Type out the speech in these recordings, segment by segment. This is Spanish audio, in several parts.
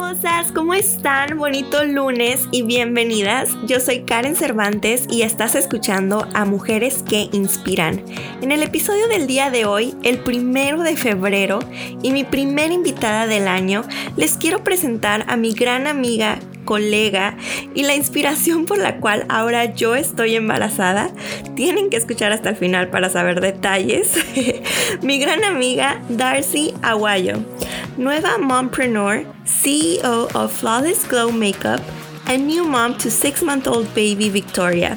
hermosas, ¿cómo están? Bonito lunes y bienvenidas. Yo soy Karen Cervantes y estás escuchando a Mujeres que Inspiran. En el episodio del día de hoy, el primero de febrero, y mi primera invitada del año, les quiero presentar a mi gran amiga colega y la inspiración por la cual ahora yo estoy embarazada. Tienen que escuchar hasta el final para saber detalles. Mi gran amiga Darcy Aguayo, nueva mompreneur, CEO of Flawless Glow Makeup, and new mom to six-month-old baby Victoria.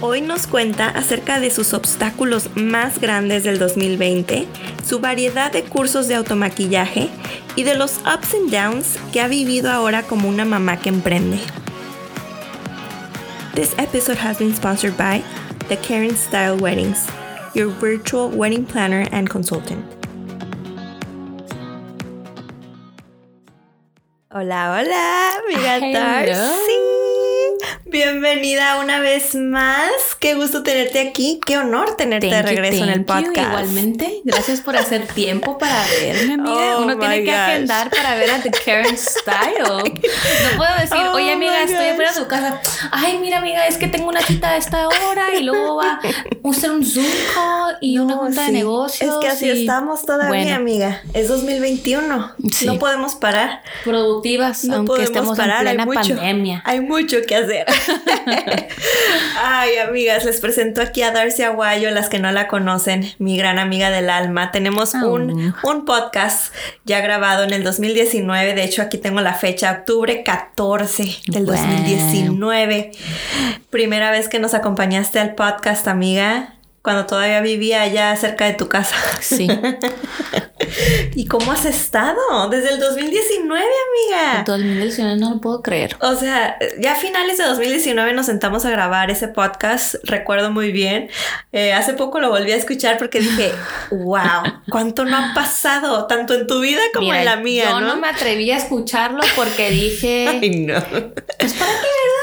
Hoy nos cuenta acerca de sus obstáculos más grandes del 2020, su variedad de cursos de automaquillaje y de los ups and downs que ha vivido ahora como una mamá que emprende. This episode has been sponsored by The Karen Style Weddings, your virtual wedding planner and consultant. Hola, hola, amiga Darcy. Bienvenida una vez más. Qué gusto tenerte aquí. Qué honor tenerte de regreso en el podcast. igualmente. Gracias por hacer tiempo para verme, amiga. Oh Uno tiene que agendar para ver a The Karen Style. No puedo decir, oye, oh amiga, estoy fuera de tu casa. Ay, mira, amiga, es que tengo una cita a esta hora y luego va a hacer un Zoom call y una junta de negocios. Es que así estamos todavía, amiga. Es 2021. No podemos parar. Productivas, aunque estemos en plena pandemia. Hay mucho que hacer. Ay, amigas, les presento aquí a Darcy Aguayo, las que no la conocen, mi gran amiga del alma. Tenemos un, un podcast ya grabado en el 2019. De hecho, aquí tengo la fecha, octubre 14 del 2019. Primera vez que nos acompañaste al podcast, amiga cuando todavía vivía allá cerca de tu casa. Sí. ¿Y cómo has estado? Desde el 2019, amiga. 2019 no lo puedo creer. O sea, ya a finales de 2019 nos sentamos a grabar ese podcast, recuerdo muy bien. Eh, hace poco lo volví a escuchar porque dije, wow, cuánto no ha pasado, tanto en tu vida como en la mía. Yo ¿no? me atreví a escucharlo porque dije, Ay, no. Pues para qué.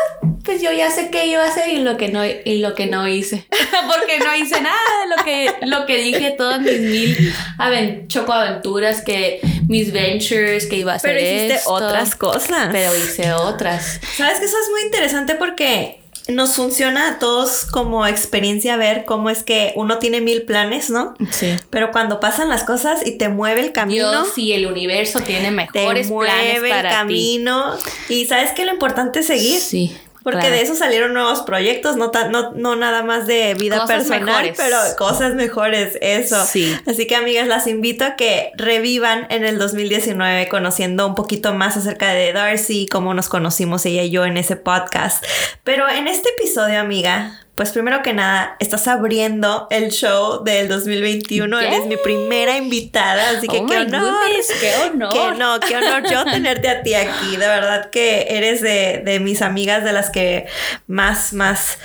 Pues yo ya sé qué iba a hacer y lo que no, y lo que no hice. Porque no hice nada de lo que, lo que dije, todas mis mil chocoaventuras, que mis ventures, que iba a hacer. Pero hiciste otras cosas. Pero hice otras. Sabes que eso es muy interesante porque nos funciona a todos como experiencia ver cómo es que uno tiene mil planes, ¿no? Sí. Pero cuando pasan las cosas y te mueve el camino. Dios y el universo tiene mejores te mueve planes para el camino. Y sabes que lo importante es seguir. Sí. Porque de eso salieron nuevos proyectos, no, no, no nada más de vida cosas personal, mejores. pero cosas mejores, eso. Sí. Así que amigas, las invito a que revivan en el 2019 conociendo un poquito más acerca de Darcy, cómo nos conocimos ella y yo en ese podcast. Pero en este episodio, amiga, pues primero que nada, estás abriendo el show del 2021. Yes. Eres mi primera invitada, así que Oh qué honor. goodness, qué honor. Que no, qué honor yo tenerte a ti aquí. De verdad que eres de, de mis amigas de las que más, más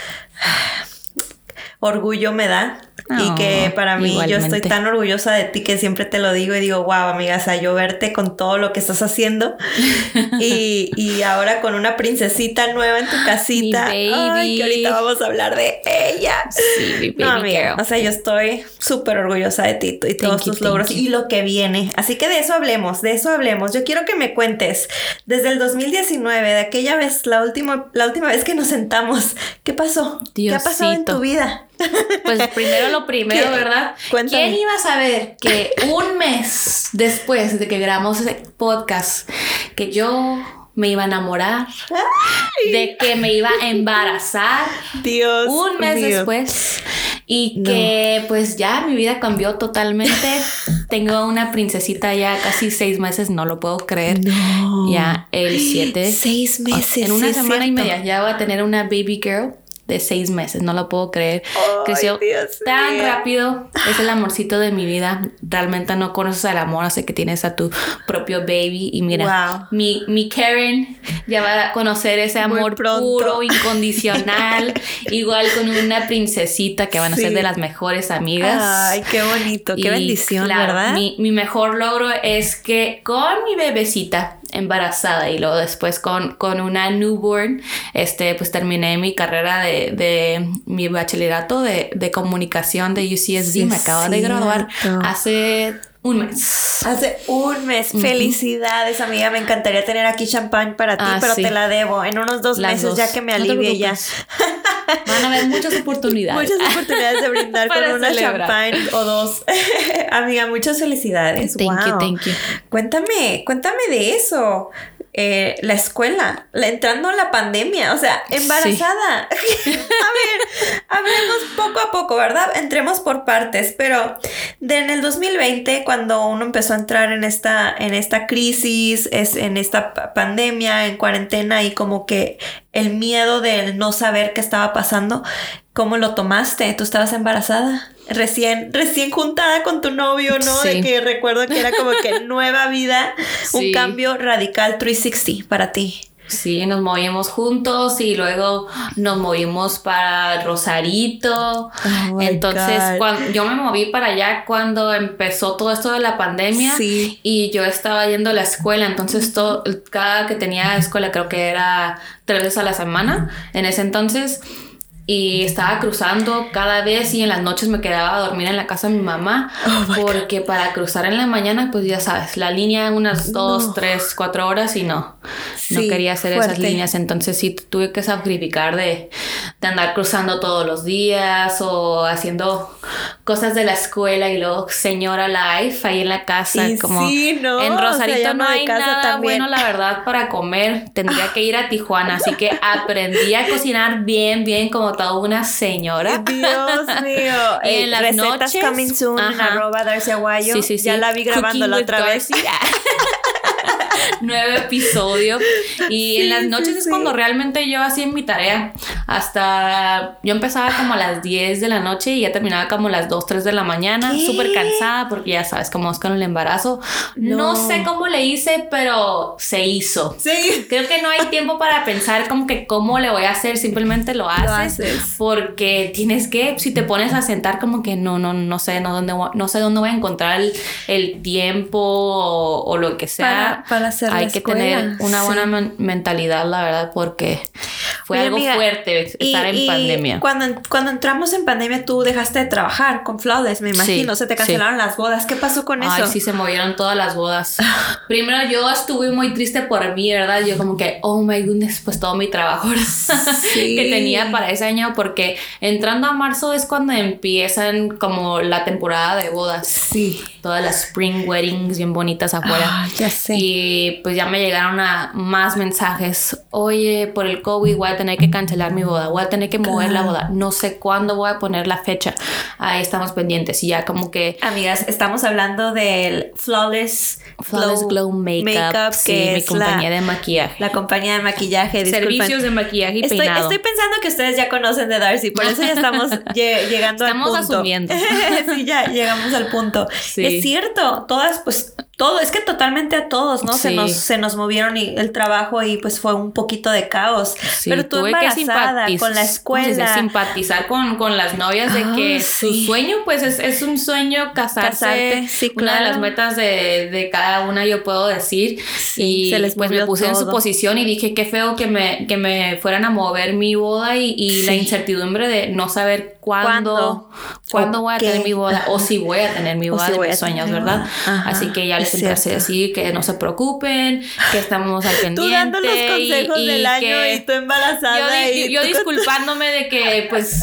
orgullo me da. Y que para mí yo estoy tan orgullosa de ti que siempre te lo digo y digo, wow, amiga, o sea, yo verte con todo lo que estás haciendo y, y ahora con una princesita nueva en tu casita. Mi Ay, que ahorita vamos a hablar de ella. Sí, mi No, amiga, girl. o sea, yo estoy súper orgullosa de ti y todos you, tus logros you. y lo que viene. Así que de eso hablemos, de eso hablemos. Yo quiero que me cuentes desde el 2019, de aquella vez, la última, la última vez que nos sentamos, ¿qué pasó? ¿Qué ha pasado en Diosito. tu vida? Pues primero lo primero, ¿Qué? ¿verdad? Cuéntame. ¿Quién iba a saber que un mes después de que grabamos ese podcast, que yo me iba a enamorar, de que me iba a embarazar, Dios. un mes después, y que pues ya mi vida cambió totalmente. Tengo una princesita ya casi seis meses, no lo puedo creer. No. Ya el 7 Seis meses. en una semana y media ya voy a tener una baby girl de seis meses, no lo puedo creer. Creció Dios tan rápido, es el amorcito de mi vida. Realmente no conoces al amor hasta que tienes a tu propio baby. Y mira, Wow. mi, mi Karen ya va a conocer ese amor puro, incondicional, igual con una princesita que van a Sí. ser de las mejores amigas. Ay, qué bonito, qué bendición, claro, ¿verdad? Mi, mi mejor logro es que con mi bebecita embarazada y luego después con, con una newborn, este, pues terminé mi carrera de, de mi bachillerato de, de comunicación de UCSD. Sí, Me acabo de graduar hace un mes. Hace un mes. Felicidades, amiga. Me encantaría tener aquí champán para ti, ah, pero te la debo en unos dos meses ya que me alivie ya. Van a haber muchas oportunidades. Muchas oportunidades de brindar con una champán o dos. amiga, muchas felicidades. Thank you, thank you. Cuéntame, cuéntame de eso. Eh, la escuela, entrando en la pandemia, o sea, embarazada. a ver, hablemos poco a poco, ¿verdad? Entremos por partes, pero de en el 2020, cuando uno empezó a entrar en esta, en esta crisis, es en esta pandemia, en cuarentena y como que el miedo de no saber qué estaba pasando, ¿cómo lo tomaste? ¿Tú estabas embarazada? Recién, recién juntada con tu novio, ¿no? De que recuerdo que era como que nueva vida, un cambio radical 360 para ti. Sí, nos movimos juntos y luego nos movimos para Rosarito. Oh Entonces, cuando, yo me moví para allá cuando empezó todo esto de la pandemia y yo estaba yendo a la escuela. Entonces, todo, cada que tenía escuela, creo que era tres veces a la semana en ese entonces y estaba cruzando cada vez y en las noches me quedaba a dormir en la casa de mi mamá oh porque para cruzar en la mañana pues ya sabes la línea unas dos tres cuatro horas y no no quería hacer esas líneas. Entonces sí tuve que sacrificar de, de, andar cruzando todos los días o haciendo cosas de la escuela y luego señora life ahí en la casa como en Rosarito no hay nada bueno la verdad para comer tendría que ir a Tijuana así que aprendí a cocinar bien bien como una señora. Dios mío. en las recetas noches, coming soon, arroba Darcy Aguayo. Sí, sí, sí. Ya la vi grabando la otra vez. nuevo episodio. Y en las noches es cuando realmente yo hacía mi tarea. Hasta yo empezaba como a las 10 de la noche y ya terminaba como a las 2, 3 de la mañana. Súper cansada porque ya sabes cómo es con el embarazo. No. sé cómo le hice, pero se hizo. Sí. Creo que no hay tiempo para pensar como que cómo le voy a hacer. Simplemente lo haces. Porque tienes que, si te pones a sentar como que no, no, no sé, no, dónde, no sé dónde voy a encontrar el, tiempo o, lo que sea. Para, hacer hay que tener una buena mentalidad, la verdad, porque fue algo fuerte estar en pandemia. Cuando, cuando entramos en pandemia, tú dejaste de trabajar con Flawless, me imagino. se te cancelaron las bodas. ¿Qué pasó con eso? Ay, sí, se movieron todas las bodas. Primero, yo estuve muy triste por mí, ¿verdad? Yo, como que, oh my goodness, pues todo mi trabajo que tenía para ese año, porque entrando a marzo es cuando empiezan como la temporada de bodas. Sí. Todas las spring weddings bien bonitas afuera. Ah, ya sé. Y pues ya me llegaron a más mensajes. Oye, por el COVID voy a tener que cancelar mi boda, voy a tener que mover la boda. No sé cuándo voy a poner la fecha. Ahí estamos pendientes. Y ya como que. Amigas, estamos hablando del Flawless, Flawless Glow, Makeup, que es mi compañía de maquillaje. La compañía de maquillaje. Servicios de maquillaje y estoy, peinado. Estoy pensando que ustedes ya conocen de Darcy, por eso ya estamos llegando al punto. Estamos asumiendo. sí, ya llegamos al punto. Es cierto, todas, pues todo, es que totalmente a todos, ¿no? Se, nos, se nos movieron y el trabajo y pues fue un poquito de caos. Pero tú embarazada con la escuela. simpatizar con, con, las novias de que ah, su sueño pues es, es, un sueño casarse. Sí, Una de las metas de, de, cada una yo puedo decir. y se les pues me puse en su posición y dije qué feo que me, que me fueran a mover mi boda y, y la incertidumbre de no saber cuándo, cuándo, voy a tener mi boda o si voy a tener mi boda de mis sueños, ¿verdad? Así que ya les empecé a decir que no se preocupen, que estamos al pendiente. Tú dando los consejos del año y tú embarazada. Yo, yo disculpándome de que pues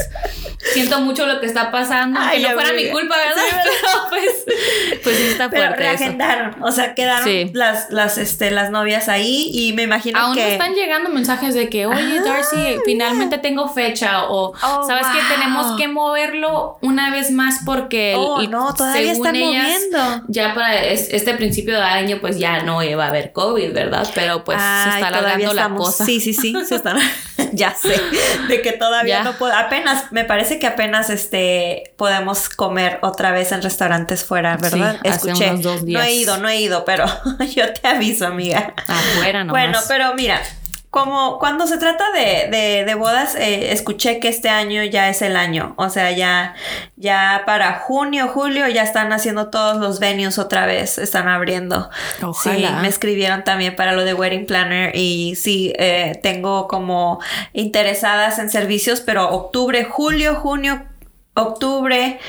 siento mucho lo que está pasando, que no fuera mi culpa, ¿verdad? Pero pues, pues sí está fuerte. Pero reagendaron, o sea, quedaron las, las, este, las novias ahí y me imagino Aún que... Aún están llegando mensajes de que, oye, Darcy, finalmente tengo fecha o, oh, ¿sabes que Tenemos que moverlo una vez más porque... Oh, no, todavía están moviendo. Ya para este principio de año, pues ya no iba a haber COVID, ¿verdad? Pero pues se está alargando la cosa. Sí, sí, sí, se están... ya sé, de que todavía no puedo... Apenas, me parece que apenas este podemos comer otra vez en restaurantes fuera, ¿verdad? Escuché. Dos días. No he ido, no he ido, pero yo te aviso, amiga. Afuera no. Bueno, pero mira, como cuando se trata de, de, bodas, eh, escuché que este año ya es el año. O sea, ya, ya para junio, julio ya están haciendo todos los venues otra vez, están abriendo. Ojalá. Sí, me escribieron también para lo de Wedding Planner y sí, eh, tengo como interesadas en servicios, pero octubre, julio, junio, octubre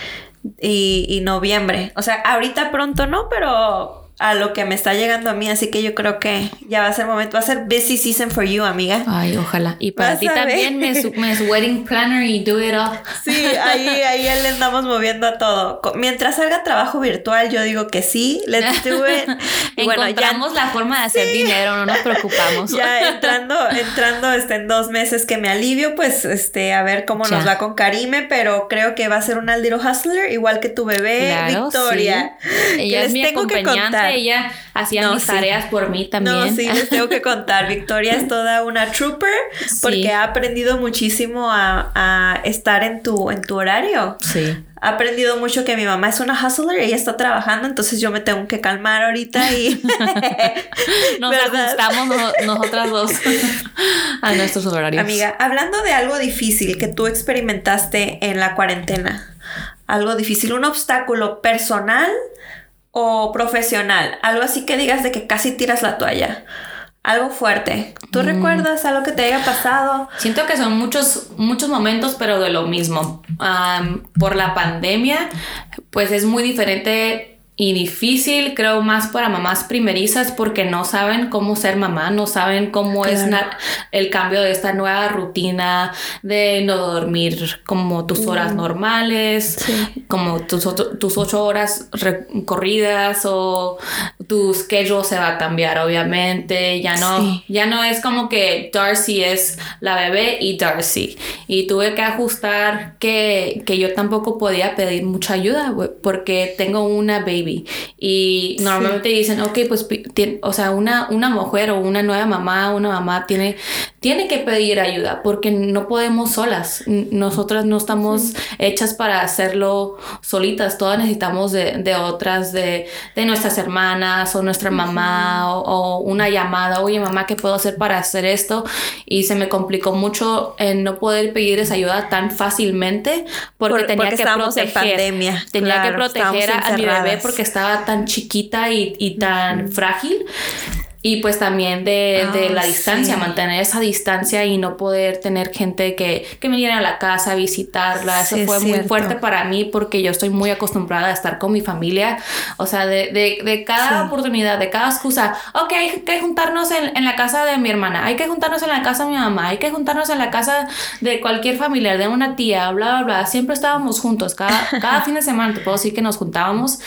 y, y noviembre. O sea, ahorita pronto no, pero a lo que me está llegando a mí, así que yo creo que ya va a ser momento, va a ser busy season for you, amiga. Ay, ojalá. Y para ti también, me, me wedding planner y do it all. Sí, ahí, ahí le andamos moviendo a todo. Mientras salga trabajo virtual, yo digo que sí, let's do it. Y Encontramos la forma de hacer dinero, no nos preocupamos. Ya entrando, entrando este, en dos meses que me alivio, pues este, a ver cómo nos va con Karime, pero creo que va a ser una little hustler, igual que tu bebé, Victoria. Ella es mi tengo que contar ella hacía mis tareas por mí también. No, sí, les tengo que contar. Victoria es toda una trooper porque ha aprendido muchísimo a, estar en tu, en tu horario. Sí. Ha aprendido mucho que mi mamá es una hustler, ella está trabajando, entonces yo me tengo que calmar ahorita y nos ajustamos nosotras dos a nuestros horarios. Amiga, hablando de algo difícil que tú experimentaste en la cuarentena, algo difícil, un obstáculo personal o profesional? Algo así que digas de que casi tiras la toalla. Algo fuerte. ¿Tú mm. recuerdas algo que te haya pasado? Siento que son muchos, muchos momentos, pero de lo mismo. por la pandemia, pues es muy diferente y difícil, creo, más para mamás primerizas porque no saben cómo ser mamá, no saben cómo es el cambio de esta nueva rutina de no dormir como tus horas normales, como tus, tus ocho horas corridas o tu schedule se va a cambiar, obviamente. Ya no, ya no es como que Darcy es la bebé y Darcy. Y tuve que ajustar que, que yo tampoco podía pedir mucha ayuda porque tengo una baby y normalmente dicen, ok, pues, o sea, una, una mujer o una nueva mamá, una mamá tiene, tiene que pedir ayuda porque no podemos solas. Nosotras no estamos hechas para hacerlo solitas. Todas necesitamos de, otras, de, nuestras hermanas o nuestra mamá o, una llamada. Oye, mamá, ¿qué puedo hacer para hacer esto? Y se me complicó mucho en no poder pedir esa ayuda tan fácilmente porque tenía que proteger. pandemia. Tenía que proteger a mi bebé porque que estaba tan chiquita y, tan frágil y pues también de, de la distancia, mantener esa distancia y no poder tener gente que, que viniera a la casa a visitarla. Eso fue muy fuerte para mí porque yo estoy muy acostumbrada a estar con mi familia. O sea, de, de, de cada oportunidad, de cada excusa, ok, hay que juntarnos en, en, la casa de mi hermana, hay que juntarnos en la casa de mi mamá, hay que juntarnos en la casa de cualquier familiar, de una tía, bla, bla, bla. Siempre estábamos juntos, cada, cada fin de semana te puedo decir que nos juntábamos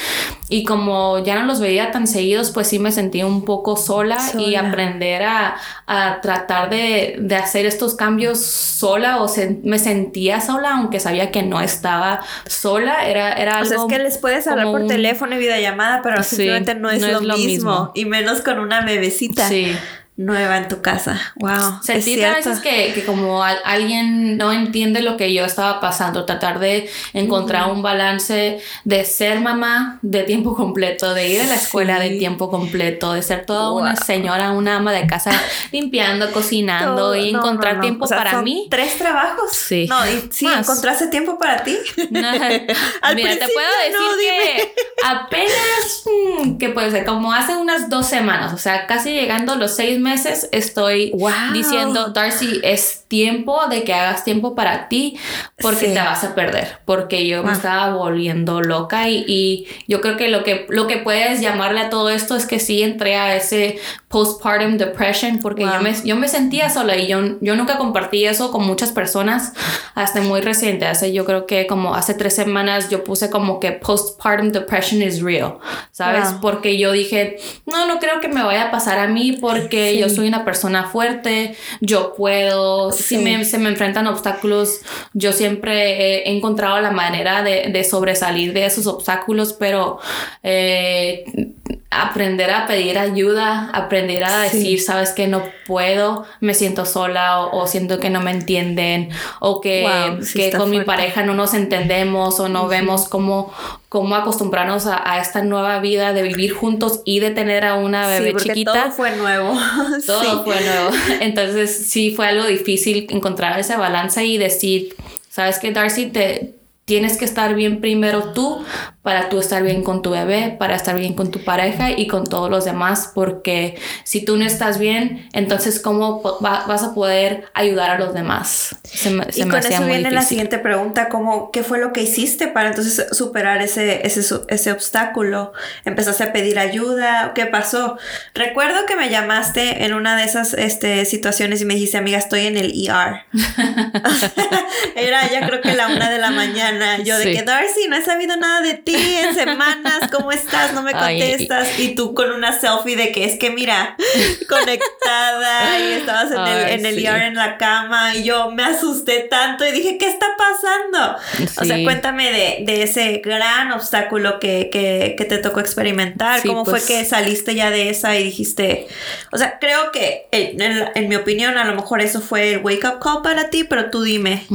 y como ya no los veía tan seguidos, pues sí me sentí un poco sola y aprender a, a tratar de, de, hacer estos cambios sola o me sentía sola aunque sabía que no estaba sola. Era, era algo... O sea, es que les puedes hablar por teléfono y videollamada, pero simplemente no es, lo, mismo. Y menos con una bebecita. Sí nueva en tu casa. Wow. Sentir a veces que, que como alguien no entiende lo que yo estaba pasando, tratar de encontrar un balance de ser mamá de tiempo completo, de ir a la escuela de tiempo completo, de ser toda una señora, una ama de casa limpiando, cocinando y encontrar tiempo para mí. ¿Tres trabajos? Sí. No, y sí, ¿encontraste tiempo para ti? Mira, te puedo decir que apenas, mm, que puede ser, como hace unas dos semanas, o sea, casi llegando los seis meses meses estoy diciendo, Darcy, es tiempo de que hagas tiempo para ti porque te vas a perder, porque yo me estaba volviendo loca y, yo creo que lo, que lo que puedes llamarle a todo esto es que sí entré a ese postpartum depression porque yo, me, yo me sentía sola y yo, yo nunca compartí eso con muchas personas hasta muy reciente, hace yo creo que como hace tres semanas yo puse como que postpartum depression is real, ¿sabes? Porque yo dije, no, no creo que me vaya a pasar a mí porque yo soy una persona fuerte, yo puedo, si me, se me enfrentan obstáculos, yo siempre he encontrado la manera de, de sobresalir de esos obstáculos, pero eh, aprender a pedir ayuda, aprender a decir, sabes que no puedo, me siento sola o, siento que no me entienden o que, que con mi pareja no nos entendemos o no vemos cómo, cómo acostumbrarnos a, esta nueva vida de vivir juntos y de tener a una bebé chiquita. Todo fue nuevo. Todo fue nuevo. Entonces sí fue algo difícil encontrar esa balanza y decir, sabes que Darcy, te, tienes que estar bien primero tú para tú estar bien con tu bebé, para estar bien con tu pareja y con todos los demás, porque si tú no estás bien, entonces ¿cómo vas a poder ayudar a los demás? Se y con eso viene la siguiente pregunta, ¿cómo, ¿qué fue lo que hiciste para entonces superar ese, ese, ese obstáculo? ¿Empezaste a pedir ayuda? ¿Qué pasó? Recuerdo que me llamaste en una de esas este, situaciones y me dijiste, amiga, estoy en el ER. Era ya creo que la una de la mañana. Yo de que Darcy, no he sabido nada de ti en semanas, ¿cómo estás? No me contestas. y tú con una selfie de que es que mira, conectada y estabas en el, en el ER en la cama y yo me asusté tanto y dije, ¿qué está pasando? O sea, cuéntame de, de ese gran obstáculo que, que, que, te tocó experimentar. ¿Cómo fue pues que saliste ya de esa y dijiste, o sea, creo que en, en, mi opinión a lo mejor eso fue el wake up call para ti, pero tú dime.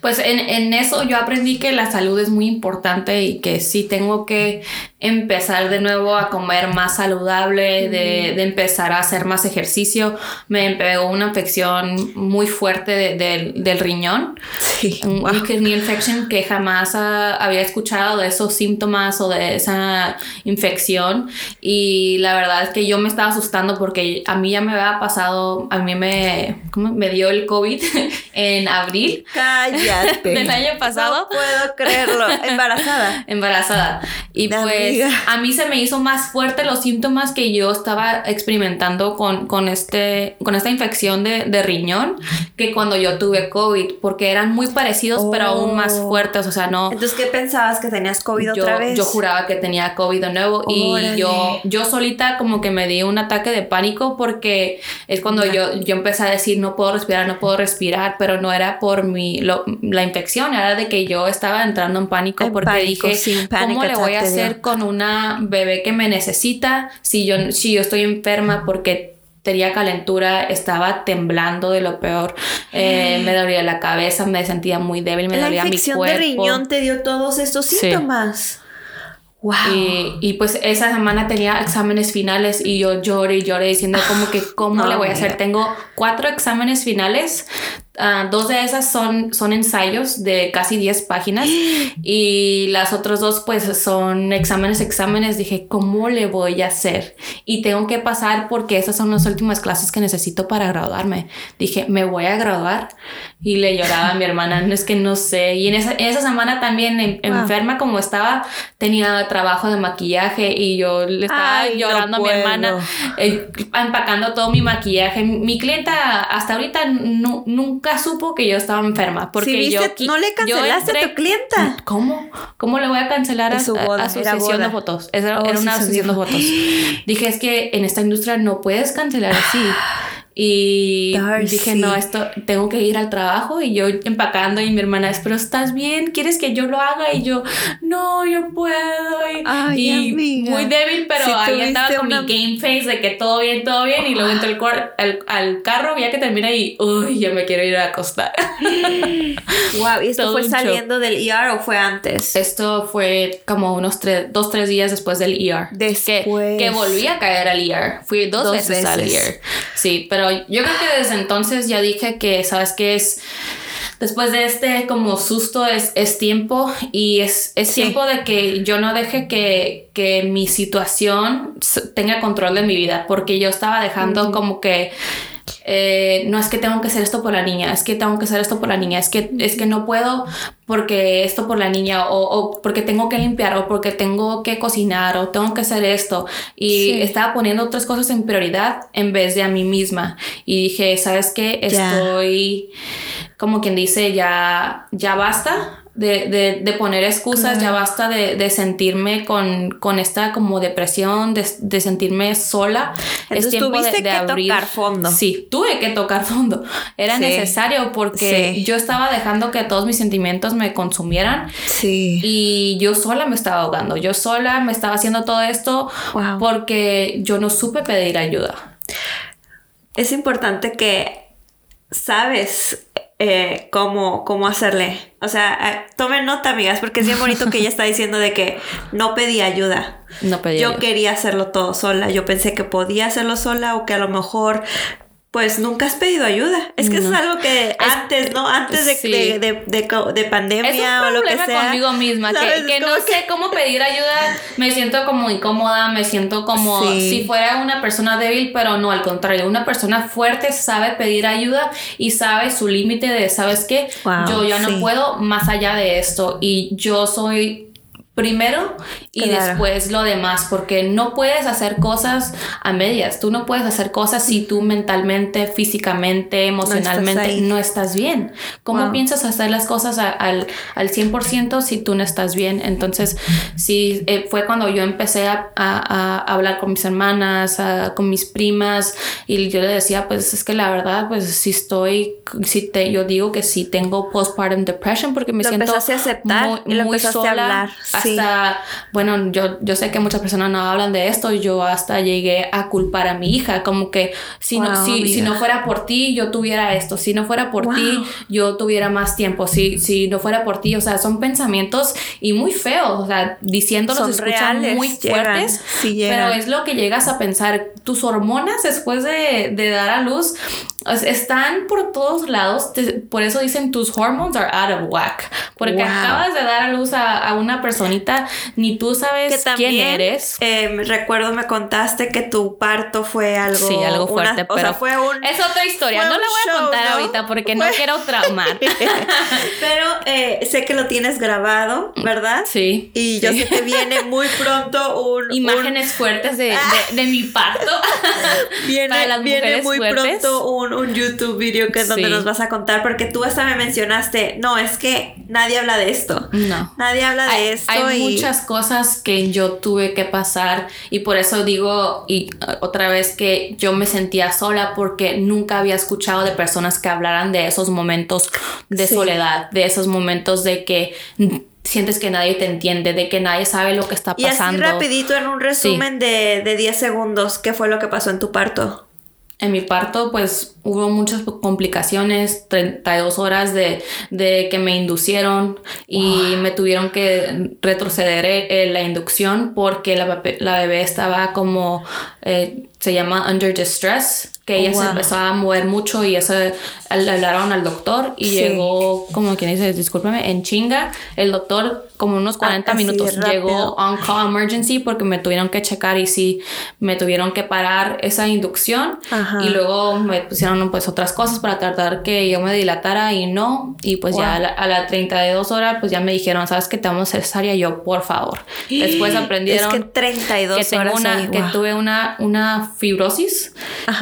Pues en, en, eso yo aprendí que la salud es muy importante y que sí tengo que empezar de nuevo a comer más saludable, de, de empezar a hacer más ejercicio. Me pegó una infección muy fuerte del riñón. Sí. Un, kidney infection que jamás había escuchado de esos síntomas o de esa infección. Y la verdad es que yo me estaba asustando porque a mí ya me había pasado, a mí me, ¿cómo? me dio el COVID en abril. Cállate. Del año pasado. No puedo creerlo. Embarazada. Embarazada. Y pues a mí se me hizo más fuerte los síntomas que yo estaba experimentando con, con, este, con esta infección de, de riñón que cuando yo tuve COVID, porque eran muy parecidos, pero aún más oh. fuertes, o sea, no... Entonces, ¿qué pensabas? ¿Que tenías COVID otra vez? Yo juraba que tenía COVID de nuevo y yo, yo solita como que me di un ataque de pánico porque es cuando yo, yo empecé a decir, no puedo respirar, no puedo respirar, pero no era por mi, la infección, era de que yo estaba entrando en pánico porque dije, ¿cómo le voy a hacer con una bebé que me necesita, si yo, si yo estoy enferma porque tenía calentura, estaba temblando de lo peor, eh, me dolía la cabeza, me sentía muy débil, me dolía mi cuerpo. La de riñón te dio todos estos síntomas. Wow. Y, pues esa semana tenía exámenes finales y yo lloré y lloré diciendo como que cómo le voy a hacer. Tengo cuatro exámenes finales, Ah, dos de esas son, son ensayos de casi 10 páginas y las otras dos pues son exámenes, exámenes. Dije, ¿cómo le voy a hacer? Y tengo que pasar porque esas son las últimas clases que necesito para graduarme. Dije, me voy a graduar. Y le lloraba a mi hermana, no es que no sé. Y en esa, esa semana también enferma como estaba, tenía trabajo de maquillaje y yo le estaba llorando a mi hermana, eh, empacando todo mi maquillaje. Mi clienta hasta ahorita nunca supo que yo estaba enferma. Porque yo. No le cancelaste a tu clienta. ¿Cómo? ¿Cómo le voy a cancelar a su, a, su sesión de fotos? Era, oh, una sesión de fotos. Dije, es que en esta industria no puedes cancelar así. Y dije, no, esto tengo que ir al trabajo y yo empacando y mi hermana es, pero estás bien, ¿quieres que yo lo haga? Y yo, no, yo puedo. Y, muy débil, pero ahí estaba con mi game face de que todo bien, todo bien. Y luego entro al, al, carro, ya que termina y, uy, ya me quiero ir a acostar. wow, ¿y esto fue saliendo del ER o fue antes? Esto fue como unos tres, dos, tres días después del ER. Después. Que, volví a caer al ER. Fui dos, veces al ER. Sí, pero yo creo que desde entonces ya dije que, ¿sabes qué es? Después de este como susto es, es tiempo y es, es tiempo de que yo no deje que, que, mi situación tenga control de mi vida, porque yo estaba dejando como que eh, no es que tengo que hacer esto por la niña, es que tengo que hacer esto por la niña, es que, es que no puedo porque esto por la niña o, o porque tengo que limpiar o porque tengo que cocinar o tengo que hacer esto. Y estaba poniendo otras cosas en prioridad en vez de a mí misma. Y dije, ¿sabes qué? Estoy como quien dice, ya, ya basta de, de, de poner excusas, ya basta de, de sentirme con, con, esta como depresión, de, sentirme sola. es tiempo tuviste que abrir. tocar fondo. Sí, tuve que tocar fondo. Era necesario porque yo estaba dejando que todos mis sentimientos me consumieran. Sí. Y yo sola me estaba ahogando. Yo sola me estaba haciendo todo esto porque yo no supe pedir ayuda. Es importante que sabes eh, cómo, cómo hacerle. O sea, eh, tomen nota, amigas, porque es bien bonito que ella está diciendo de que no pedí ayuda. No pedí Yo quería hacerlo todo sola. Yo pensé que podía hacerlo sola o que a lo mejor pues nunca has pedido ayuda. Es que es algo que antes, ¿no? Antes de, de, de, pandemia o lo que sea. conmigo misma, que, no sé cómo pedir ayuda, me siento como incómoda, me siento como si fuera una persona débil, pero no, al contrario, una persona fuerte sabe pedir ayuda y sabe su límite de, ¿sabes qué? yo ya no puedo más allá de esto y yo soy primero y después lo demás, porque no puedes hacer cosas a medias, tú no puedes hacer cosas si tú mentalmente, físicamente, emocionalmente no estás, bien. ¿Cómo piensas hacer las cosas al, al 100% si tú no estás bien? Entonces, sí, eh, fue cuando yo empecé a, a, hablar con mis hermanas, con mis primas, y yo le decía, pues es que la verdad, pues si estoy, si te, yo digo que sí tengo postpartum depression porque me siento a aceptar muy, y lo muy sola. A hablar hasta, bueno, yo, yo sé que muchas personas no hablan de esto, yo hasta llegué a culpar a mi hija, como que si, no, si, si, no fuera por ti, yo tuviera esto, si no fuera por ti, yo tuviera más tiempo, si, si no fuera por ti, o sea, son pensamientos y muy feos, o sea, diciéndolos escuchan muy fuertes, pero es lo que llegas a pensar, tus hormonas después de, de dar a luz están por todos lados, por eso dicen tus hormones are out of whack, porque acabas de dar a luz a, una ni tú sabes quién eres. Eh, recuerdo me contaste que tu parto fue algo, sí, algo fuerte, pero fue un, es otra historia, no la voy a contar ahorita porque no quiero traumar. pero eh, sé que lo tienes grabado, ¿verdad? Sí. Y yo sé que viene muy pronto un imágenes fuertes de, de, mi parto. viene, viene muy pronto un un YouTube video que es donde nos vas a contar, porque tú hasta me mencionaste, no, es que nadie habla de esto. No. Nadie habla de esto. Hay muchas cosas que yo tuve que pasar y por eso digo y uh, otra vez que yo me sentía sola porque nunca había escuchado de personas que hablaran de esos momentos de soledad, de esos momentos de que sientes que nadie te entiende, de que nadie sabe lo que está pasando. Y así rapidito en un resumen de, de 10 segundos, ¿qué fue lo que pasó en tu parto? En mi parto, pues hubo muchas complicaciones, 32 horas de, de que me inducieron y me tuvieron que retroceder eh, la inducción porque la, la bebé estaba como, eh, se llama under distress, que ella se empezó a mover mucho y eso le hablaron al doctor y llegó, como quien dice, discúlpeme, en chinga. El doctor, como unos 40 ah, minutos, llegó on call emergency porque me tuvieron que checar y sí, me tuvieron que parar esa inducción y luego me pusieron pues otras cosas para tratar que yo me dilatara y no. Y pues ya a la, a la, 32 horas, pues ya me dijeron, ¿sabes que te vamos a hacer cesárea? yo, por favor. Después aprendieron es que 32 que, tengo una, que tuve una, una fibrosis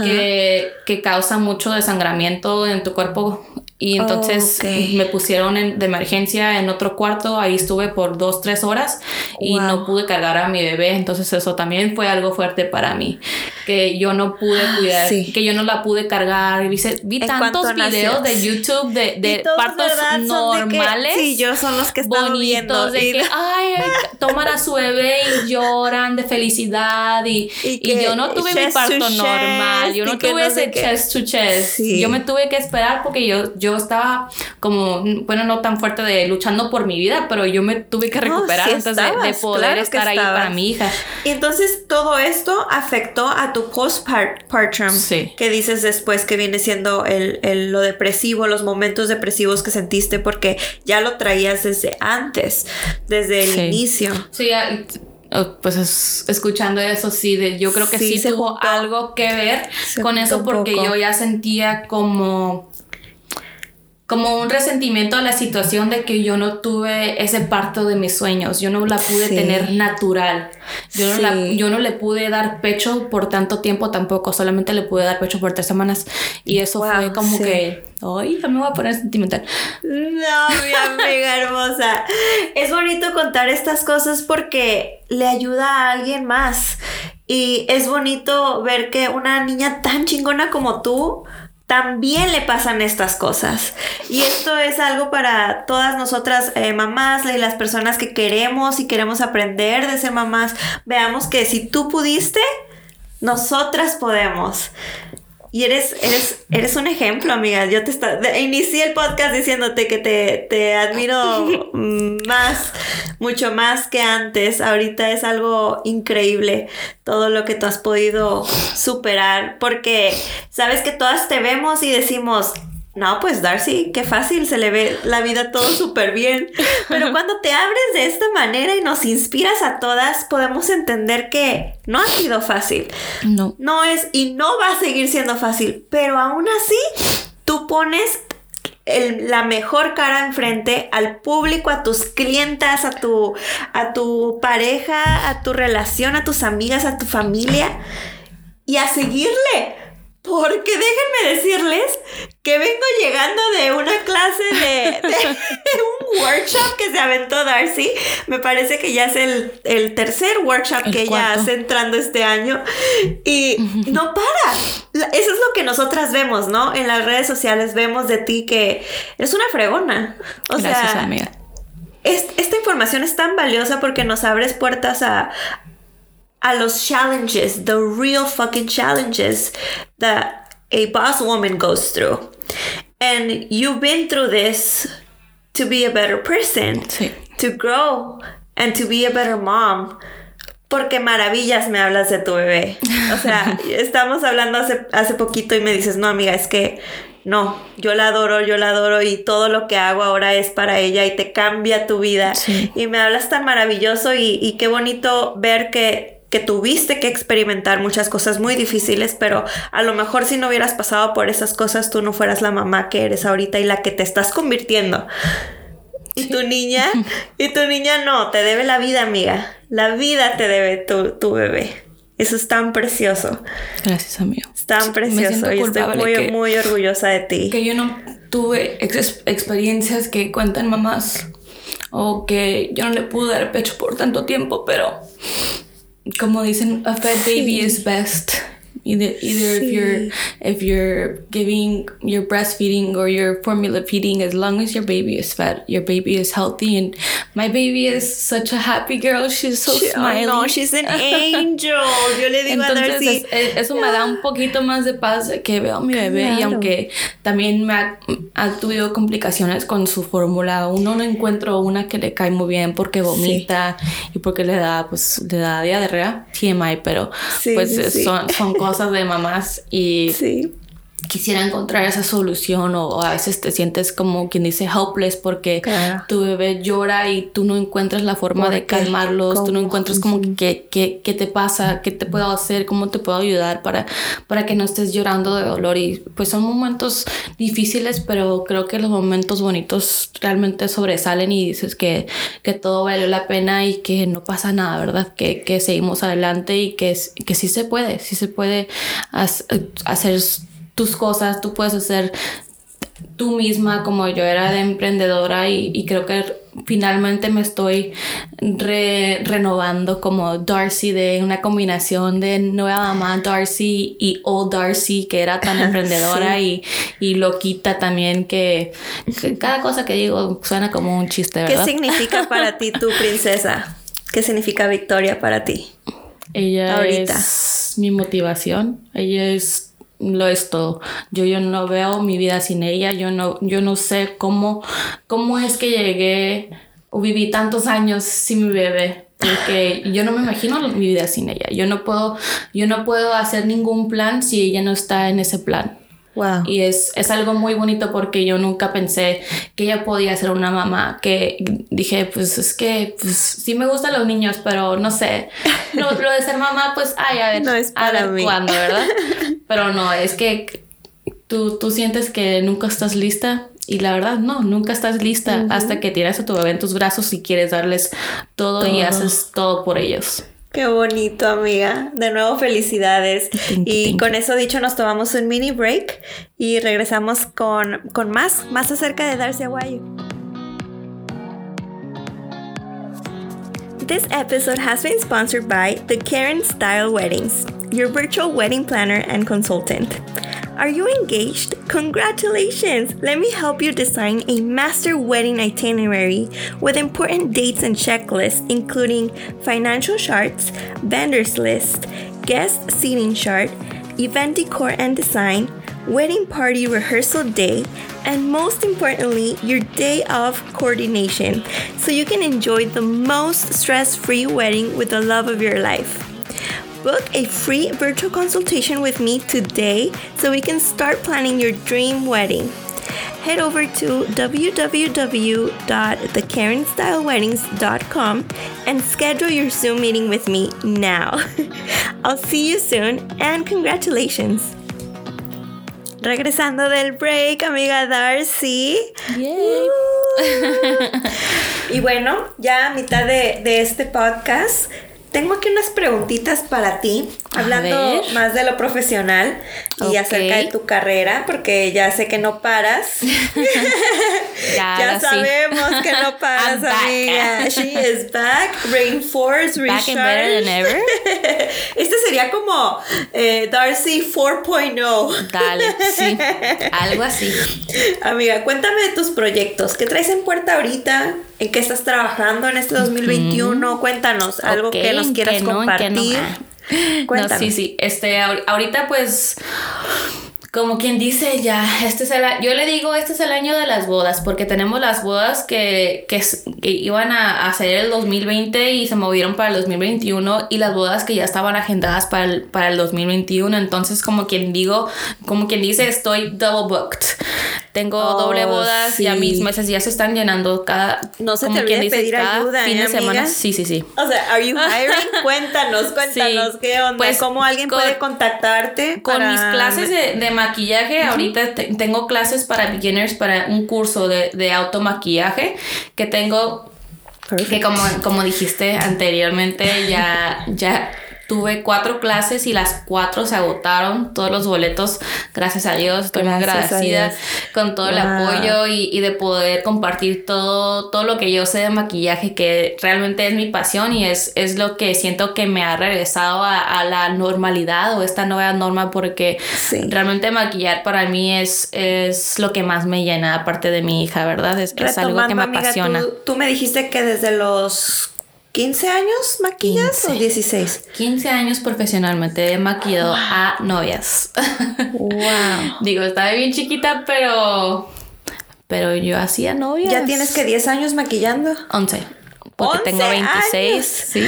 que que, causa mucho desangramiento en tu cuerpo y entonces me pusieron de emergencia en otro cuarto, ahí estuve por dos, tres horas y no pude cargar a mi bebé, entonces eso también fue algo fuerte para mí, que yo no pude ah, cuidar, que yo no la pude cargar, vi, vi tantos videos de YouTube de, de partos normales, sí, yo son los que están bonitos, de que, ay, toman a su bebé y lloran de felicidad y, y, yo no tuve mi parto normal, yo no tuve ese chest to chest, yo me tuve que esperar porque yo yo estaba como, bueno, no tan fuerte de luchando por mi vida, pero yo me tuve que recuperar antes de, poder estar ahí para mi hija. Y entonces todo esto afectó a tu postpartum, sí. que dices después que viene siendo el, el, lo depresivo, los momentos depresivos que sentiste porque ya lo traías desde antes, desde el inicio. Sí, oh, pues escuchando eso, sí, de, yo creo que sí, tuvo algo que ver con eso porque yo ya sentía como como un resentimiento a la situación de que yo no tuve ese parto de mis sueños, yo no la pude tener natural, yo no, la, yo no le pude dar pecho por tanto tiempo tampoco, solamente le pude dar pecho por tres semanas. Y eso fue como que, ay, ya me voy a poner sentimental. No, mi amiga hermosa, es bonito contar estas cosas porque le ayuda a alguien más. Y es bonito ver que una niña tan chingona como tú, también le pasan estas cosas. Y esto es algo para todas nosotras eh, mamás y las personas que queremos y queremos aprender de ser mamás. Veamos que si tú pudiste, nosotras podemos. Y eres, eres, eres un ejemplo, amiga. Yo te está, inicié el podcast diciéndote que te, te admiro más, mucho más que antes. Ahorita es algo increíble todo lo que tú has podido superar, porque sabes que todas te vemos y decimos, no, pues Darcy, qué fácil, se le ve la vida todo súper bien. Pero cuando te abres de esta manera y nos inspiras a todas, podemos entender que no ha sido fácil. No. No es y no va a seguir siendo fácil. Pero aún así, tú pones la mejor cara enfrente al público, a tus clientas, a tu, a tu pareja, a tu relación, a tus amigas, a tu familia y a seguirle. Porque déjenme decirles que vengo llegando de una clase de, un workshop que se aventó Darcy. Me parece que ya es el, tercer workshop que ella hace entrando este año. Y no para. Eso es lo que nosotras vemos, ¿no? En las redes sociales vemos de ti que es una fregona. O Gracias, sea, amiga. esta información es tan valiosa porque nos abres puertas a, a los challenges, the real fucking challenges that a boss woman goes through. And you've been through this to be a better person, sí. to grow, and to be a better mom. Porque maravillas me hablas de tu bebé. O sea, estamos hablando hace, hace poquito y me dices, no, amiga, es que no, yo la adoro, yo la adoro y todo lo que hago ahora es para ella y te cambia tu vida. Y me hablas tan maravilloso y, y qué bonito ver que que tuviste que experimentar muchas cosas muy difíciles, pero a lo mejor si no hubieras pasado por esas cosas, tú no fueras la mamá que eres ahorita y la que te estás convirtiendo. Y tu niña, y tu niña no, te debe la vida, amiga. La vida te debe tu, bebé. Eso es tan precioso. Gracias, amigo. Es tan precioso y estoy muy, muy orgullosa de ti. Que yo no tuve experiencias que cuentan mamás o que yo no le pude dar pecho por tanto tiempo, pero como dicen, a fed baby is best. Either, either if you're if you're giving you're breastfeeding or you're formula feeding, as long as your baby is fed, your baby is healthy. And my baby is such a happy girl. She's so she, smiley. Oh no, she's an angel. Yo le digo Entonces, a Darcy. Es, eso me da un poquito más de paz que veo a mi bebé claro. y aunque también me ha, ha tuvido complicaciones con su fórmula, uno no encuentro una que le cae muy bien porque vomita sí. y porque le da pues le da diarrea, TMI, pero sí, pues sí, son son cosas de mamás y quisiera encontrar esa solución o, a veces te sientes como quien dice helpless porque tu bebé llora y tú no encuentras la forma de calmarlos, tú no encuentras como qué que, te pasa, qué te puedo hacer, cómo te puedo ayudar para, para que no estés llorando de dolor. Y pues son momentos difíciles pero creo que los momentos bonitos realmente sobresalen y dices que, que todo valió la pena y que no pasa nada, ¿verdad? Que, que seguimos adelante y que, que sí se puede, sí se puede hacer tus cosas, tú puedes hacer tú misma como yo era de emprendedora y, creo que finalmente me estoy renovando como Darcy de una combinación de nueva mamá Darcy y old Darcy que era tan emprendedora y, y loquita también que, cada cosa que digo suena como un chiste, ¿verdad? ¿Qué significa para ti tu princesa? ¿Qué significa Victoria para ti? Ella Ahorita. es mi motivación, ella es lo es todo. Yo, yo no veo mi vida sin ella, yo no, yo no sé cómo, cómo es que llegué o viví tantos años sin mi bebé. Porque yo no me imagino mi vida sin ella. Yo no puedo, yo no puedo hacer ningún plan si ella no está en ese plan. Wow. Y es, es, algo muy bonito porque yo nunca pensé que ella podía ser una mamá. Que dije, pues es que pues, sí me gustan los niños, pero no sé. Lo, lo de ser mamá, pues, ay, a ver, no es para a ver mí. cuándo, ¿verdad? Pero no, es que tú, tú sientes que nunca estás lista. Y la verdad, no, nunca estás lista uh -huh. hasta que tienes a tu bebé en tus brazos y quieres darles todo, todo. y haces todo por ellos. Qué bonito, amiga. De nuevo, felicidades. Thank you, y con eso dicho, nos tomamos un mini break y regresamos con, con más, más acerca de Darcy Aguayo. This episode has been sponsored by the Karen Style Weddings, your virtual wedding planner and consultant. Are you engaged? Congratulations! Let me help you design a master wedding itinerary with important dates and checklists, including financial charts, vendors list, guest seating chart, event decor and design, wedding party rehearsal day, and most importantly, your day of coordination so you can enjoy the most stress free wedding with the love of your life. Book a free virtual consultation with me today so we can start planning your dream wedding. Head over to www.theKarenStyleWeddings.com and schedule your Zoom meeting with me now. I'll see you soon and congratulations. Regresando del break, amiga Darcy. Yay. y bueno, ya a mitad de, de este podcast tengo aquí unas preguntitas para ti, hablando más de lo profesional y acerca de tu carrera, porque ya sé que no paras. ya, sabemos que no paras, amiga. She is back, reinforced, back and better than ever. este sería como eh, Darcy 4.0. Dale, sí, algo así. Amiga, cuéntame de tus proyectos. ¿Qué traes en puerta ahorita? ¿En qué estás trabajando en este 2021? Cuéntanos algo que nos quieras compartir. No, sí, sí. Este, ahorita pues como quien dice ya, este es el yo le digo este es el año de las bodas porque tenemos las bodas que, que, iban a, hacer el 2020 y se movieron para el 2021 y las bodas que ya estaban agendadas para el, para el 2021 entonces como quien digo como quien dice estoy double booked. Tengo oh, doble bodas y a mis meses ya se están llenando cada no se te olvide pedir ayuda fin de semana. Sí sí sí. O sea are you hiring cuéntanos cuéntanos qué onda pues, cómo alguien puede contactarte con mis clases de, de maquillaje. Ahorita tengo clases para beginners para un curso de, de automaquillaje que tengo que como, como dijiste anteriormente ya, ya Tuve cuatro clases y las cuatro se agotaron, todos los boletos, gracias a Dios, estoy muy agradecida con todo el apoyo y, de poder compartir todo, todo lo que yo sé de maquillaje, que realmente es mi pasión y es, es lo que siento que me ha regresado a, la normalidad o esta nueva norma, porque realmente maquillar para mí es, es lo que más me llena, aparte de mi hija, ¿verdad? Es, algo que me apasiona. tú me dijiste que desde los ¿15 años maquillas o 16? 15 años profesionalmente he maquillado a novias. Wow. Digo, estaba bien chiquita, pero pero yo hacía novias. ¿Ya tienes que 10 años maquillando? 11. Porque tengo 26, sí.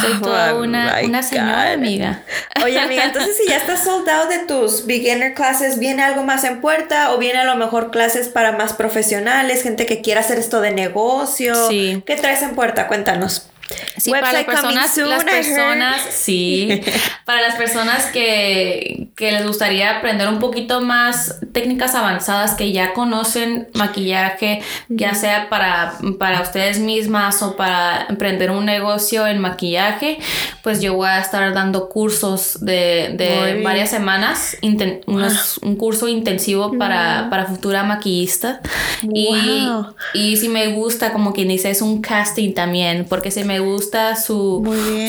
Soy oh toda una, una señora amiga. Oye, amiga, entonces si ya estás soldado de tus beginner classes, ¿viene algo más en puerta? ¿O viene a lo mejor clases para más profesionales, gente que quiera hacer esto de negocio? Sí. ¿Qué traes en puerta? Cuéntanos. Sí, para las personas, las personas, sí, para las personas que, que, les gustaría aprender un poquito más técnicas avanzadas que ya conocen maquillaje, ya sea para, para ustedes mismas o para emprender un negocio en maquillaje, pues yo voy a estar dando cursos de, de varias semanas, un curso intensivo para, para futura maquillista. Y, y si me gusta, como quien dice, es un casting también, porque si me gusta su,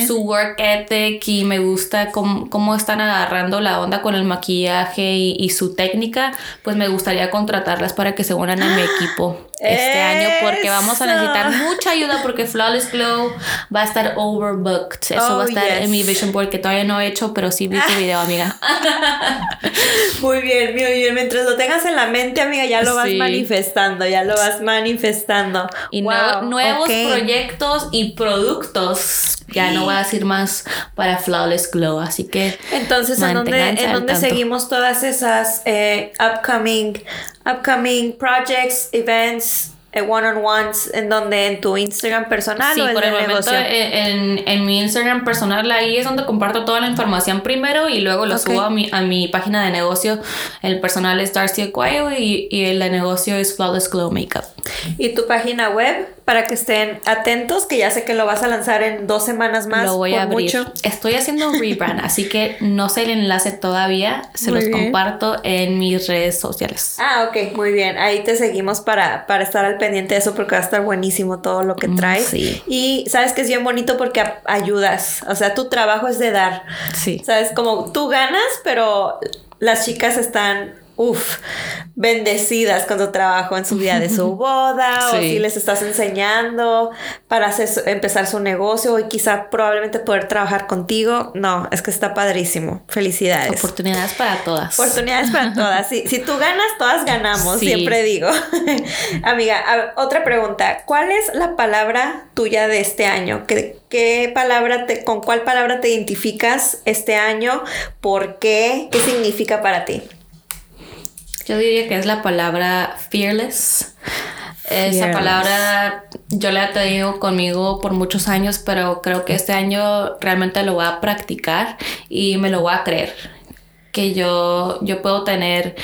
su work ethic y me gusta cómo, cómo, están agarrando la onda con el maquillaje y, su técnica, pues me gustaría contratarlas para que se unan a mi equipo este año porque vamos a necesitar mucha ayuda porque Flawless Glow va a estar overbooked. Eso va a oh, estar en mi vision board que todavía no he hecho, pero sí vi tu video, amiga. muy bien, muy bien. Mientras lo tengas en la mente, amiga, ya lo vas manifestando, ya lo vas manifestando. Y nuevos proyectos y productos. Ya no voy a decir más para Flawless Glow, así que entonces en dónde en dónde seguimos todas esas eh, upcoming upcoming projects, events, eh, one-on-ones en donde en tu Instagram personal sí, o en por el, momento en, en, mi Instagram personal ahí es donde comparto toda la información primero y luego lo subo a mi, a mi página de negocio. El personal es Darcy Aguayo y, y el de negocio es Flawless Glow Makeup. Y tu página web para que estén atentos, que ya sé que lo vas a lanzar en dos semanas más. Lo voy a abrir. Mucho. Estoy haciendo un rebrand, así que no sé el enlace todavía, se los comparto en mis redes sociales. Ah, ok, muy bien. Ahí te seguimos para, para estar al pendiente de eso porque va a estar buenísimo todo lo que mm, traes. Sí. Y sabes que es bien bonito porque ayudas, o sea, tu trabajo es de dar. Sí. Sabes, como tú ganas, pero las chicas están uff, bendecidas con tu trabajo en su día de su boda o si les estás enseñando para hacer, empezar su negocio y quizá probablemente poder trabajar contigo. No, es que está padrísimo. Felicidades. Oportunidades para todas. Oportunidades para todas. Si, si tú ganas, todas ganamos, siempre digo. Amiga, otra pregunta. ¿Cuál es la palabra tuya de este año? ¿Qué, qué palabra te, con cuál palabra te identificas este año? ¿Por qué? ¿Qué significa para ti? Yo diría que es la palabra fearless. Esa palabra yo la he tenido conmigo por muchos años, pero creo que este año realmente lo voy a practicar y me lo voy a creer. Que yo, yo puedo tener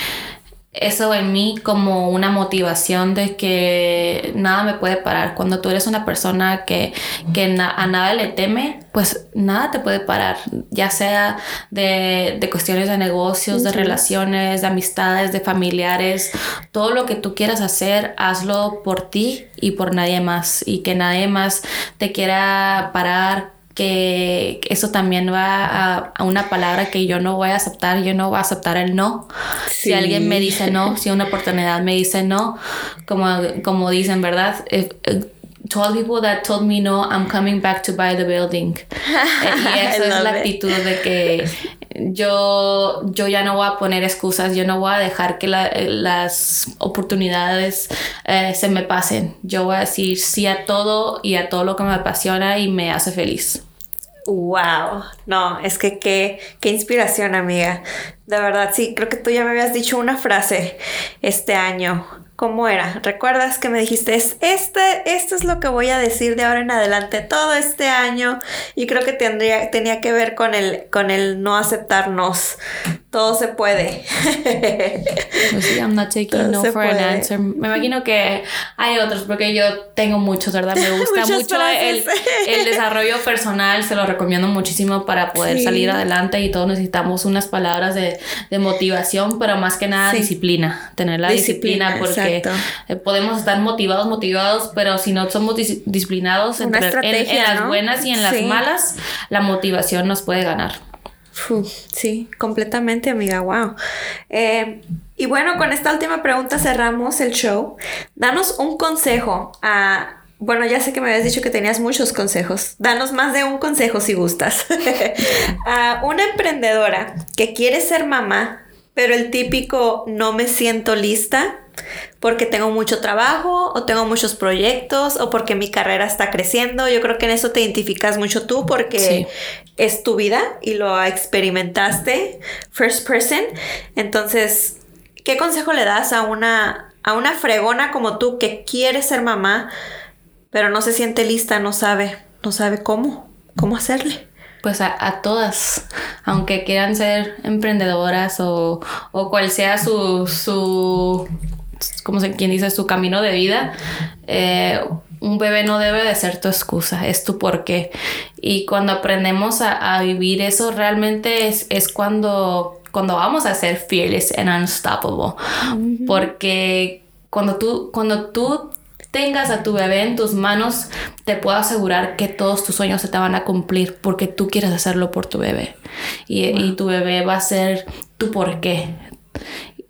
eso en mí como una motivación de que nada me puede parar. Cuando tú eres una persona que, que a nada le teme, pues nada te puede parar, ya sea de, de cuestiones de negocios, de relaciones, de amistades, de familiares, todo lo que tú quieras hacer, hazlo por ti y por nadie más. Y que nadie más te quiera parar que eso también va a, una palabra que yo no voy a aceptar, yo no voy a aceptar el no. Si alguien me dice no, si una oportunidad me dice no, como, como dicen, ¿verdad? If, told people that told me no, I'm coming back to buy the building. y esa es la actitud de que yo, yo ya no voy a poner excusas, yo no voy a dejar que las oportunidades eh, se me pasen. Yo voy a decir sí a todo y a todo lo que me apasiona y me hace feliz. Wow, no, es que qué, qué inspiración, amiga. De verdad, sí, creo que tú ya me habías dicho una frase este año ¿Cómo era? ¿Recuerdas que me dijiste, este, esto es lo que voy a decir de ahora en adelante todo este año? Y creo que tendría, tenía que ver con el, con el no aceptarnos. Todo se puede. Pues sí, I'm not taking no for an answer. Me imagino que hay otros, porque yo tengo muchos, ¿verdad? Me gusta mucho el, el, desarrollo personal, se lo recomiendo muchísimo para poder salir adelante y todos necesitamos unas palabras de, de motivación, pero más que nada disciplina, tener la disciplina, porque eh, podemos estar motivados, motivados, pero si no somos disciplinados en, las buenas y en las malas, la motivación nos puede ganar. Sí, completamente, amiga. Wow. Eh, y bueno, con esta última pregunta cerramos el show. Danos un consejo a. Bueno, ya sé que me habías dicho que tenías muchos consejos. Danos más de un consejo si gustas. a una emprendedora que quiere ser mamá, pero el típico no me siento lista porque tengo mucho trabajo o tengo muchos proyectos o porque mi carrera está creciendo. Yo creo que en eso te identificas mucho tú porque es tu vida y lo experimentaste first person. Entonces, ¿qué consejo le das a una, a una fregona como tú que quiere ser mamá, pero no se siente lista, no sabe, no sabe cómo, cómo hacerle? Pues a, todas, aunque quieran ser emprendedoras o, o cual sea su, su como quien dice, su camino de vida, eh, un bebé no debe de ser tu excusa, es tu porqué. Y cuando aprendemos a, vivir eso, realmente es, es, cuando, cuando vamos a ser fearless and unstoppable. Porque cuando tú, cuando tú tengas a tu bebé en tus manos, te puedo asegurar que todos tus sueños se te van a cumplir porque tú quieres hacerlo por tu bebé. Y, y tu bebé va a ser tu porqué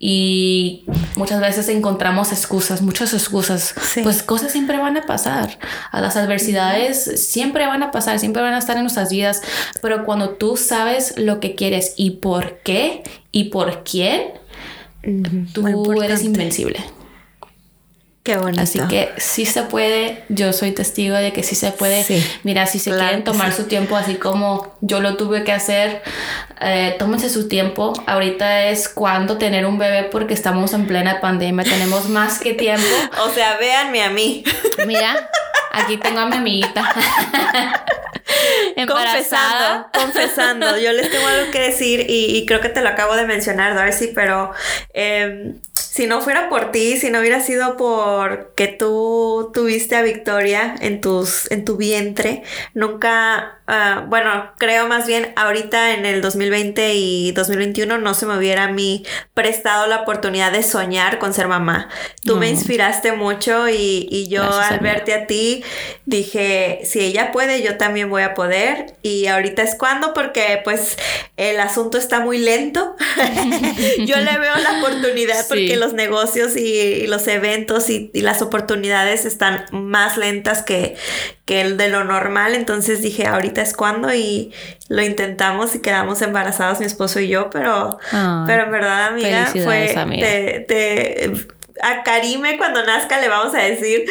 y muchas veces encontramos excusas, muchas excusas. Pues cosas siempre van a pasar. A las adversidades siempre van a pasar, siempre van a estar en nuestras vidas. Pero cuando tú sabes lo que quieres y por qué y por quién, tú eres invencible. Qué bonito. Así que sí se puede, yo soy testigo de que sí se puede. Mira, si se quieren tomar su tiempo así como yo lo tuve que hacer, eh, tómense su tiempo. Ahorita es cuando tener un bebé porque estamos en plena pandemia, tenemos más que tiempo. o sea, véanme a mí. Mira, aquí tengo a mi amiguita. confesando, confesando. Yo les tengo algo que decir y, creo que te lo acabo de mencionar, Darcy, pero... Eh, si no fuera por ti, si no hubiera sido por que tú tuviste a Victoria en tus, en tu vientre, nunca Ah, bueno, creo más bien ahorita en el 2020 y 2021 no se me hubiera a mí prestado la oportunidad de soñar con ser mamá. Tú me inspiraste mucho y, yo al verte a ti dije, si ella puede, yo también voy a poder. Y ahorita es cuando porque pues el asunto está muy lento. yo le veo la oportunidad porque los negocios y, los eventos y, y las oportunidades están más lentas que, que el de lo normal. Entonces dije, ahorita es cuando y lo intentamos y quedamos embarazados mi esposo y yo, pero, pero en verdad, amiga, fue a Karime cuando nazca le vamos a decir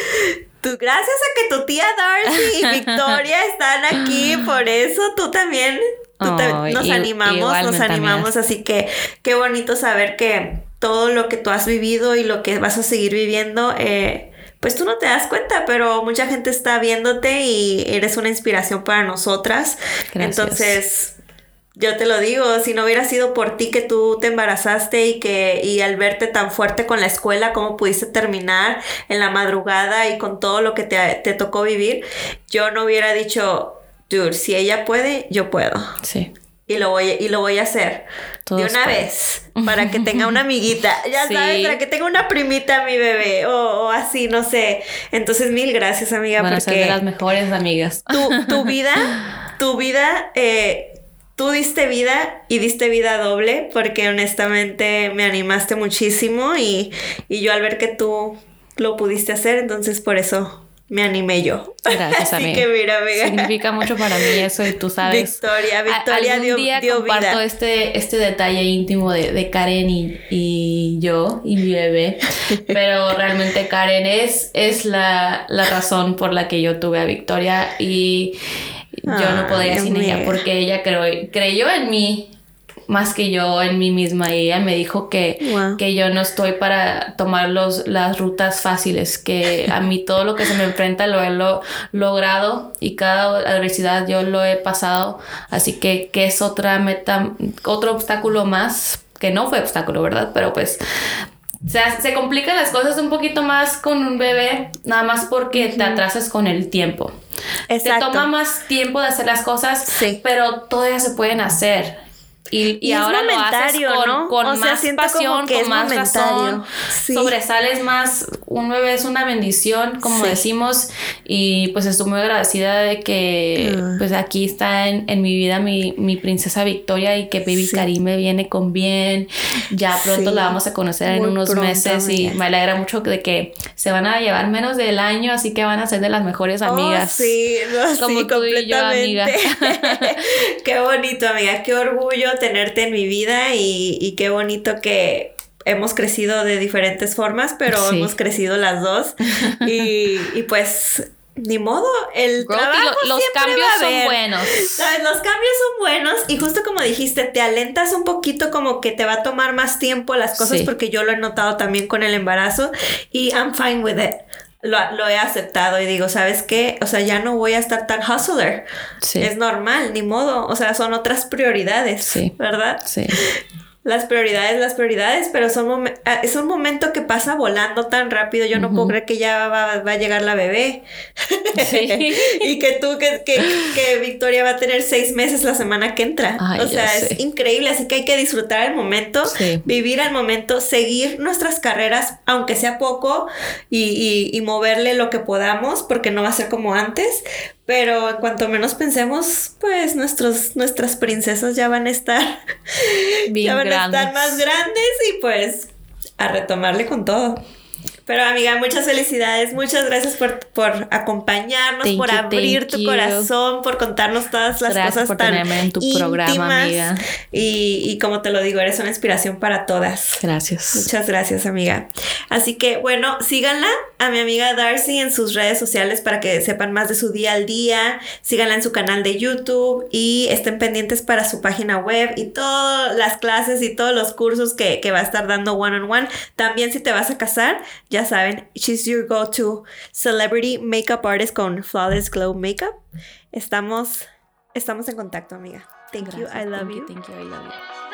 Tú, gracias a que tu tía Darcy y Victoria están aquí, por eso tú también nos animamos, nos animamos, así que qué bonito saber que todo lo que tú has vivido y lo que vas a seguir viviendo eh, pues tú no te das cuenta, pero mucha gente está viéndote y eres una inspiración para nosotras. Entonces, yo te lo digo, si no hubiera sido por ti que tú te embarazaste y que y al verte tan fuerte con la escuela, cómo pudiste terminar en la madrugada y con todo lo que te, te tocó vivir, yo no hubiera dicho, dude, si ella puede, yo puedo. Sí y lo voy, y lo voy a hacer de una vez para que tenga una amiguita, ya sabes, para que tenga una primita mi bebé o, así, no sé. Entonces, mil gracias, amiga, porque ser de las mejores amigas. Tu, tu vida, tu vida, eh, tú diste vida y diste vida doble porque honestamente me animaste muchísimo y, y yo al ver que tú lo pudiste hacer, entonces por eso me animé yo. Gracias, Así que mira, amiga. Significa mucho para mí eso y tú sabes. Victoria, Victoria algún dio, día comparto este, este detalle íntimo de, de Karen y, y, yo y mi bebé, pero realmente Karen es, es la, la razón por la que yo tuve a Victoria y yo no podía sin ella porque ella creyó en mí más que yo en mí misma y ella me dijo que, que yo no estoy para tomar los, las rutas fáciles, que a mí todo lo que se me enfrenta lo he logrado y cada adversidad yo lo he pasado, así que, que es otra meta, otro obstáculo más, que no fue obstáculo, ¿verdad? Pero pues o sea, se complican las cosas un poquito más con un bebé, nada más porque te atrasas con el tiempo. Exacto. Te toma más tiempo de hacer las cosas, sí. pero todavía se pueden hacer. Y, ahora lo haces con, con más pasión, con más razón, sobresales más. Un bebé es una bendición, como decimos, y pues estoy muy agradecida de que ah. pues aquí está en, mi vida mi, mi, princesa Victoria y que Baby Karime viene con bien. Ya pronto la vamos a conocer en unos meses y me alegra mucho de que se van a llevar menos del año, así que van a ser de las mejores oh, amigas. sí, como tú y yo, amiga. qué bonito, amiga, qué orgullo tenerte en mi vida y, qué bonito que hemos crecido de diferentes formas, pero hemos crecido las dos. Y, pues ni modo, el trabajo los cambios son buenos. Los cambios son buenos y justo como dijiste, te alentas un poquito como que te va a tomar más tiempo las cosas porque yo lo he notado también con el embarazo y I'm fine with it lo, he aceptado y digo, ¿sabes qué? O sea, ya no voy a estar tan hustler. Es normal, ni modo. O sea, son otras prioridades, ¿verdad? Sí las prioridades, las prioridades, pero son ah, es un momento que pasa volando tan rápido. Yo no puedo creer que ya va, a llegar la bebé. y que tú, que, que, Victoria va a tener seis meses la semana que entra. o sea, es increíble. Así que hay que disfrutar el momento, vivir el momento, seguir nuestras carreras, aunque sea poco, y, y moverle lo que podamos, porque no va a ser como antes. Pero en cuanto menos pensemos, pues nuestros, nuestras princesas ya van a estar, ya van a estar más grandes y pues a retomarle con todo. Pero amiga, muchas felicidades, muchas gracias por, por acompañarnos, por abrir tu corazón, por contarnos todas las cosas tan en tu programa, amiga. Y, y, como te lo digo, eres una inspiración para todas. Gracias. Muchas gracias, amiga. Así que bueno, síganla a mi amiga Darcy en sus redes sociales para que sepan más de su día al día. Síganla en su canal de YouTube y estén pendientes para su página web y todas las clases y todos los cursos que, que va a estar dando one on one. También si te vas a casar, ya ya saben, she's your go-to celebrity makeup artist con Flawless Glow Makeup. Estamos, estamos en contacto, amiga. Thank you, I love you. Thank you, I love you.